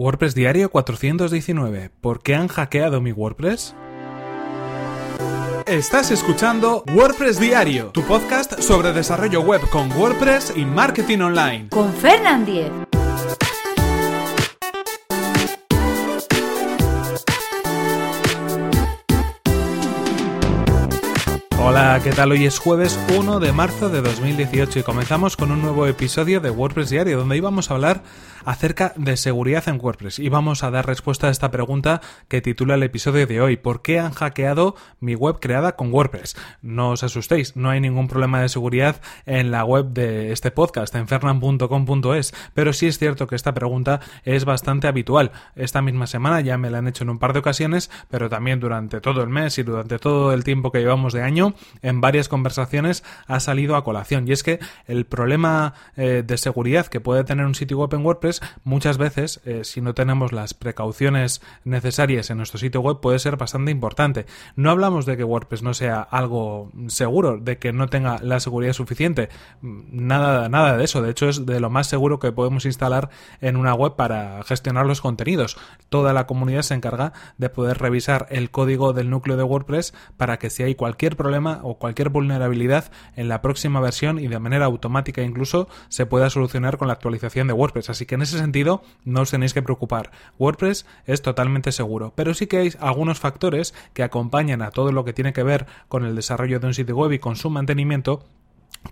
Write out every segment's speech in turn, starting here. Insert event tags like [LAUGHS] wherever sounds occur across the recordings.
WordPress Diario 419. ¿Por qué han hackeado mi WordPress? Estás escuchando WordPress Diario, tu podcast sobre desarrollo web con WordPress y marketing online. Con Fernand Diez. Hola, ¿qué tal? Hoy es jueves 1 de marzo de 2018 y comenzamos con un nuevo episodio de WordPress Diario donde íbamos a hablar acerca de seguridad en WordPress y vamos a dar respuesta a esta pregunta que titula el episodio de hoy. ¿Por qué han hackeado mi web creada con WordPress? No os asustéis, no hay ningún problema de seguridad en la web de este podcast, en fernan.com.es, pero sí es cierto que esta pregunta es bastante habitual. Esta misma semana ya me la han hecho en un par de ocasiones, pero también durante todo el mes y durante todo el tiempo que llevamos de año en varias conversaciones ha salido a colación. Y es que el problema eh, de seguridad que puede tener un sitio web en WordPress, muchas veces, eh, si no tenemos las precauciones necesarias en nuestro sitio web, puede ser bastante importante. No hablamos de que WordPress no sea algo seguro, de que no tenga la seguridad suficiente. Nada, nada de eso. De hecho, es de lo más seguro que podemos instalar en una web para gestionar los contenidos. Toda la comunidad se encarga de poder revisar el código del núcleo de WordPress para que si hay cualquier problema o cualquier vulnerabilidad en la próxima versión y de manera automática incluso se pueda solucionar con la actualización de WordPress. Así que en ese sentido no os tenéis que preocupar. WordPress es totalmente seguro, pero sí que hay algunos factores que acompañan a todo lo que tiene que ver con el desarrollo de un sitio web y con su mantenimiento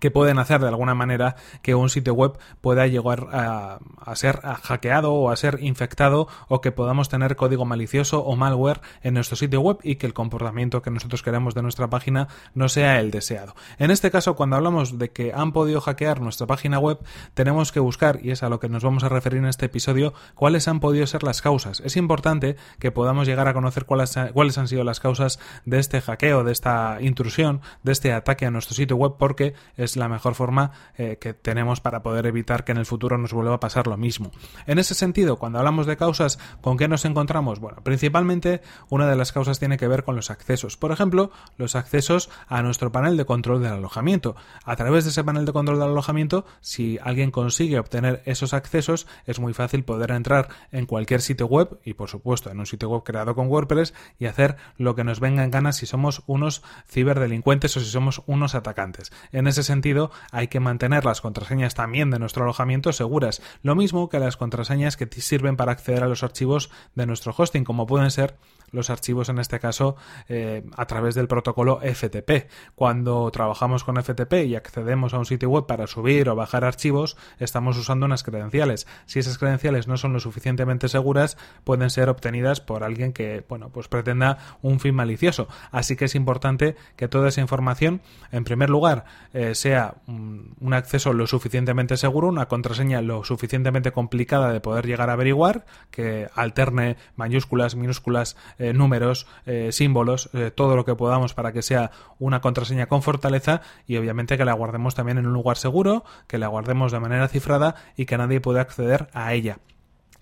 que pueden hacer de alguna manera que un sitio web pueda llegar a, ser hackeado o a ser infectado o que podamos tener código malicioso o malware en nuestro sitio web y que el comportamiento que nosotros queremos de nuestra página no sea el deseado. En este caso, cuando hablamos de que han podido hackear nuestra página web, tenemos que buscar, y es a lo que nos vamos a referir en este episodio, cuáles han podido ser las causas. Es importante que podamos llegar a conocer cuáles, cuáles han sido las causas de este hackeo, de esta intrusión, de este ataque a nuestro sitio web, porque es la mejor forma eh, que tenemos para poder evitar que en el futuro nos vuelva a pasar lo mismo. En ese sentido, cuando hablamos de causas, ¿con qué nos encontramos? Bueno, principalmente una de las causas tiene que ver con los accesos. Por ejemplo, los accesos a nuestro panel de control del alojamiento. A través de ese panel de control del alojamiento, si alguien consigue obtener esos accesos, es muy fácil poder entrar en cualquier sitio web y por supuesto en un sitio web creado con WordPress y hacer lo que nos venga en ganas si somos unos ciberdelincuentes o si somos unos atacantes. En ese sentido, hay que mantener las contraseñas también de nuestro alojamiento seguras, lo mismo que las contraseñas que sirven para acceder a los archivos de nuestro hosting, como pueden ser los archivos en este caso eh, a través del protocolo FTP. Cuando trabajamos con FTP y accedemos a un sitio web para subir o bajar archivos, estamos usando unas credenciales. Si esas credenciales no son lo suficientemente seguras, pueden ser obtenidas por alguien que, bueno, pues pretenda un fin malicioso. Así que es importante que toda esa información, en primer lugar, eh, sea un, acceso lo suficientemente seguro, una contraseña lo suficientemente complicada de poder llegar a averiguar, que alterne mayúsculas, minúsculas, eh, números, eh, símbolos, eh, todo lo que podamos para que sea una contraseña con fortaleza y obviamente que la guardemos también en un lugar seguro, que la guardemos de manera cifrada y que nadie pueda acceder a ella.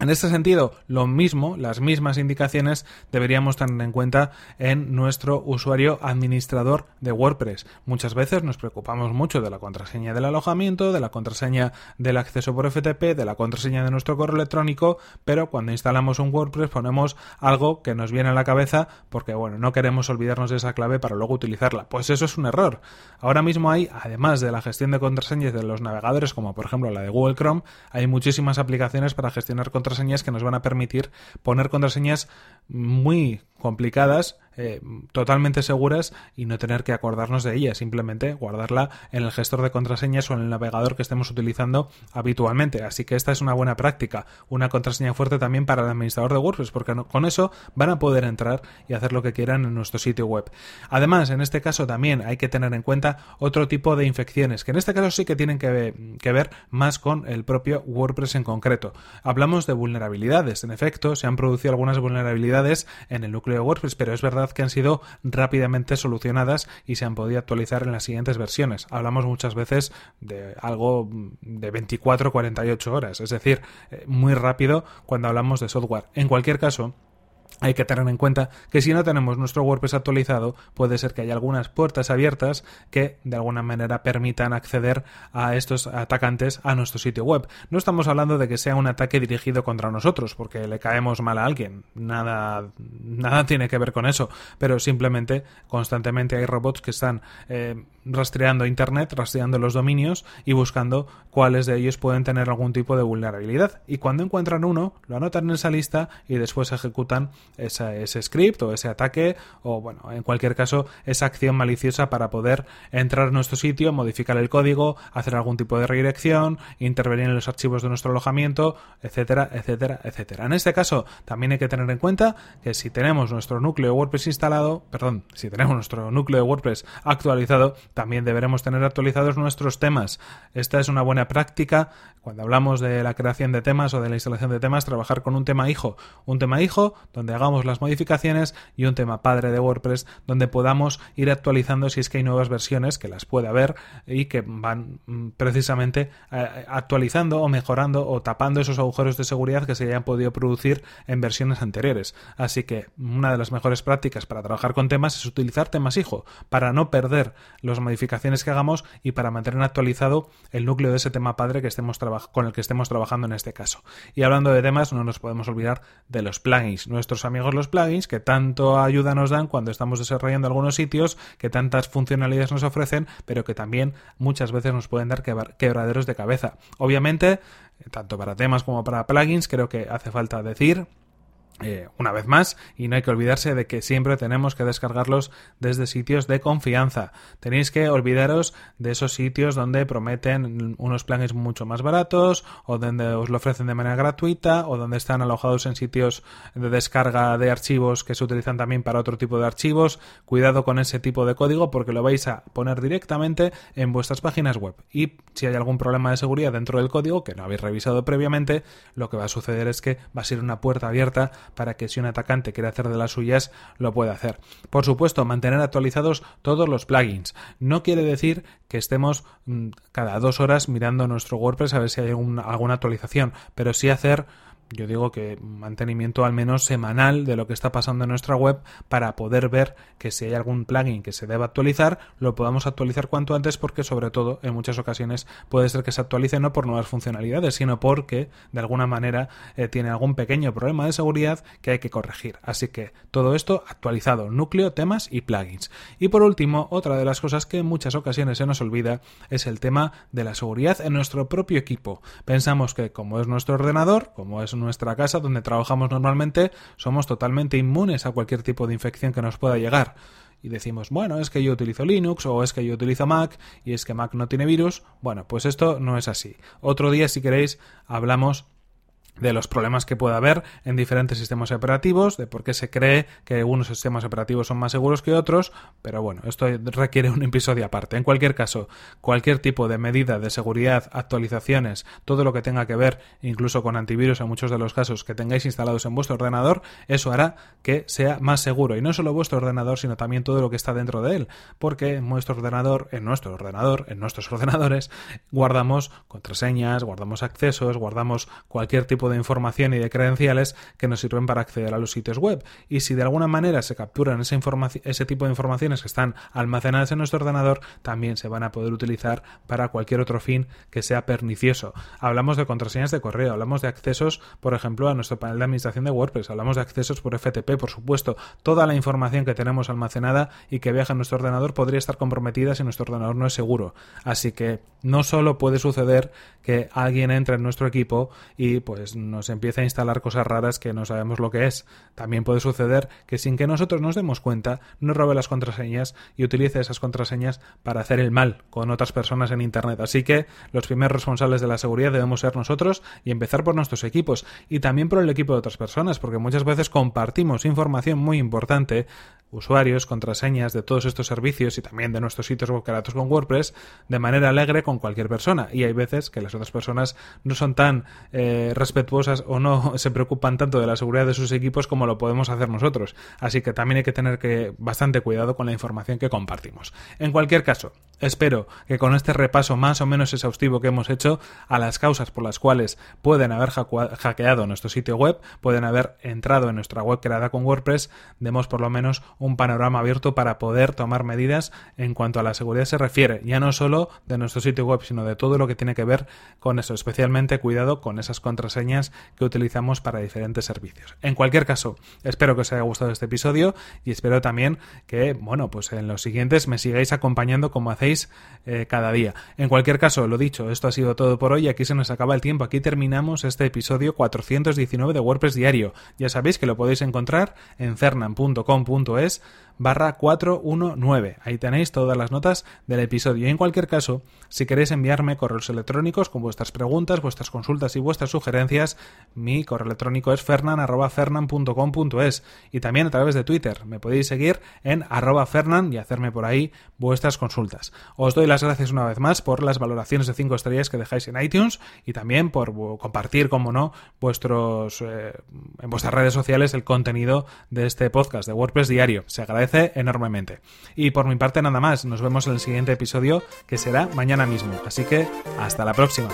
En este sentido, lo mismo, las mismas indicaciones deberíamos tener en cuenta en nuestro usuario administrador de WordPress. Muchas veces nos preocupamos mucho de la contraseña del alojamiento, de la contraseña del acceso por FTP, de la contraseña de nuestro correo electrónico, pero cuando instalamos un WordPress ponemos algo que nos viene a la cabeza porque, bueno, no queremos olvidarnos de esa clave para luego utilizarla. Pues eso es un error. Ahora mismo hay, además de la gestión de contraseñas de los navegadores, como por ejemplo la de Google Chrome, hay muchísimas aplicaciones para gestionar contraseñas contraseñas que nos van a permitir poner contraseñas muy complicadas eh, totalmente seguras y no tener que acordarnos de ella, simplemente guardarla en el gestor de contraseñas o en el navegador que estemos utilizando habitualmente. Así que esta es una buena práctica, una contraseña fuerte también para el administrador de WordPress, porque con eso van a poder entrar y hacer lo que quieran en nuestro sitio web. Además, en este caso también hay que tener en cuenta otro tipo de infecciones, que en este caso sí que tienen que ver más con el propio WordPress en concreto. Hablamos de vulnerabilidades, en efecto, se han producido algunas vulnerabilidades en el núcleo de WordPress, pero es verdad que han sido rápidamente solucionadas y se han podido actualizar en las siguientes versiones. Hablamos muchas veces de algo de 24-48 horas, es decir, eh, muy rápido cuando hablamos de software. En cualquier caso, hay que tener en cuenta que si no tenemos nuestro WordPress actualizado, puede ser que haya algunas puertas abiertas que de alguna manera permitan acceder a estos atacantes a nuestro sitio web. No estamos hablando de que sea un ataque dirigido contra nosotros, porque le caemos mal a alguien. Nada, nada tiene que ver con eso. Pero simplemente, constantemente hay robots que están eh, rastreando Internet, rastreando los dominios y buscando cuáles de ellos pueden tener algún tipo de vulnerabilidad. Y cuando encuentran uno, lo anotan en esa lista y después ejecutan ese, script o ese ataque o, bueno, en cualquier caso, esa acción maliciosa para poder entrar a nuestro sitio, modificar el código, hacer algún tipo de redirección, intervenir en los archivos de nuestro alojamiento, etcétera, etcétera, etcétera. En este caso, también hay que tener en cuenta que si tenemos nuestro núcleo de WordPress instalado, perdón, si tenemos nuestro núcleo de WordPress actualizado, también deberemos tener actualizados nuestros temas. Esta es una buena práctica cuando hablamos de la creación de temas o de la instalación de temas, trabajar con un tema hijo. Un tema hijo donde hagamos las modificaciones y un tema padre de WordPress donde podamos ir actualizando si es que hay nuevas versiones, que las puede haber y que van mm, precisamente eh, actualizando o mejorando o tapando esos agujeros de seguridad que se hayan podido producir en versiones anteriores. Así que una de las mejores prácticas para trabajar con temas es utilizar temas hijo para no perder modificaciones que hagamos y para mantener actualizado el núcleo de ese tema padre que estemos con el que estemos trabajando en este caso. Y hablando de temas, no nos podemos olvidar de los plugins. Nuestros amigos los plugins, que tanto ayuda nos dan cuando estamos desarrollando algunos sitios, que tantas funcionalidades nos ofrecen, pero que también muchas veces nos pueden dar quebraderos de cabeza. Obviamente, tanto para temas como para plugins, creo que hace falta decir eh, una vez más, y no hay que olvidarse de que siempre tenemos que descargarlos desde sitios de confianza. Tenéis que olvidaros de esos sitios donde prometen unos planes mucho más baratos, o donde os lo ofrecen de manera gratuita, o donde están alojados en sitios de descarga de archivos que se utilizan también para otro tipo de archivos. Cuidado con ese tipo de código porque lo vais a poner directamente en vuestras páginas web. Y si hay algún problema de seguridad dentro del código que no habéis revisado previamente, lo que va a suceder es que va a ser una puerta abierta para que si un atacante quiere hacer de las suyas, lo pueda hacer. Por supuesto, mantener actualizados todos los plugins. No quiere decir que estemos mm, cada dos horas mirando nuestro WordPress a ver si hay alguna actualización, pero sí hacer yo digo que mantenimiento al menos semanal de lo que está pasando en nuestra web para poder ver que si hay algún plugin que se deba actualizar, lo podamos actualizar cuanto antes porque sobre todo en muchas ocasiones puede ser que se actualice no por nuevas funcionalidades, sino porque de alguna manera eh, tiene algún pequeño problema de seguridad que hay que corregir. Así que todo esto actualizado, núcleo, temas y plugins. Y por último, otra de las cosas que en muchas ocasiones se nos olvida es el tema de la seguridad en nuestro propio equipo. Pensamos que como es nuestro ordenador, como es nuestra casa donde trabajamos normalmente, somos totalmente inmunes a cualquier tipo de infección que nos pueda llegar. Y decimos, bueno, es que yo utilizo Linux o es que yo utilizo Mac y es que Mac no tiene virus. Bueno, pues esto no es así. Otro día, si queréis, hablamos de los problemas que puede haber en diferentes sistemas operativos, de por qué se cree que unos sistemas operativos son más seguros que otros, pero bueno, esto requiere un episodio aparte. En cualquier caso, cualquier tipo de medida de seguridad, actualizaciones, todo lo que tenga que ver incluso con antivirus en muchos de los casos que tengáis instalados en vuestro ordenador, eso hará que sea más seguro. Y no solo vuestro ordenador, sino también todo lo que está dentro de él, porque en nuestro ordenador, en nuestro ordenador, en nuestros [LAUGHS] ordenadores, guardamos contraseñas, guardamos accesos, guardamos cualquier tipo de información y de credenciales que nos sirven para acceder a los sitios web. Y si de alguna manera se capturan esa ese tipo de informaciones que están almacenadas en nuestro ordenador, también se van a poder utilizar para cualquier otro fin que sea pernicioso. Hablamos de contraseñas de correo, hablamos de accesos, por ejemplo, a nuestro panel de administración de WordPress, hablamos de accesos por FTP, por supuesto. Toda la información que tenemos almacenada y que viaja en nuestro ordenador podría estar comprometida si nuestro ordenador no es seguro. Así que no solo puede suceder que alguien entre en nuestro equipo y pues nos empieza a instalar cosas raras que no sabemos lo que es. También puede suceder que sin que nosotros nos demos cuenta, nos robe las contraseñas y utilice esas contraseñas para hacer el mal con otras personas en Internet. Así que los primeros responsables de la seguridad debemos ser nosotros y empezar por nuestros equipos y también por el equipo de otras personas, porque muchas veces compartimos información muy importante usuarios, contraseñas de todos estos servicios y también de nuestros sitios web creados con WordPress de manera alegre con cualquier persona. Y hay veces que las otras personas no son tan eh, respetuosas respetuosas o no [LAUGHS] se preocupan tanto de la seguridad de sus equipos como lo podemos hacer nosotros. Así que también hay que tener que bastante cuidado con la información que compartimos. En cualquier caso, espero que con este repaso más o menos exhaustivo que hemos hecho a las causas por las cuales pueden haber hackeado nuestro sitio web, pueden haber entrado en nuestra web creada con WordPress, demos por lo menos un panorama abierto para poder tomar medidas en cuanto a la seguridad se refiere, ya no solo de nuestro sitio web, sino de todo lo que tiene que ver con eso, especialmente cuidado con esas contraseñas que utilizamos para diferentes servicios. En cualquier caso, espero que os haya gustado este episodio y espero también que, bueno, pues en los siguientes me sigáis acompañando como hacéis eh, cada día. En cualquier caso, lo dicho, esto ha sido todo por hoy, aquí se nos acaba el tiempo, aquí terminamos este episodio 419 de WordPress Diario. Ya sabéis que lo podéis encontrar en cernan.com.es barra 419. Ahí tenéis todas las notas del episodio. En cualquier caso, si queréis enviarme correos electrónicos con vuestras preguntas, vuestras consultas y vuestras sugerencias, mi correo electrónico es fernan.fernan.com.es y también a través de Twitter. Me podéis seguir en arroba fernan y hacerme por ahí vuestras consultas. Os doy las gracias una vez más por las valoraciones de 5 estrellas que dejáis en iTunes y también por compartir, como no, vuestros eh, en vuestras redes sociales el contenido de este podcast de WordPress diario. Se agradece enormemente. Y por mi parte nada más, nos vemos en el siguiente episodio que será mañana mismo. Así que hasta la próxima.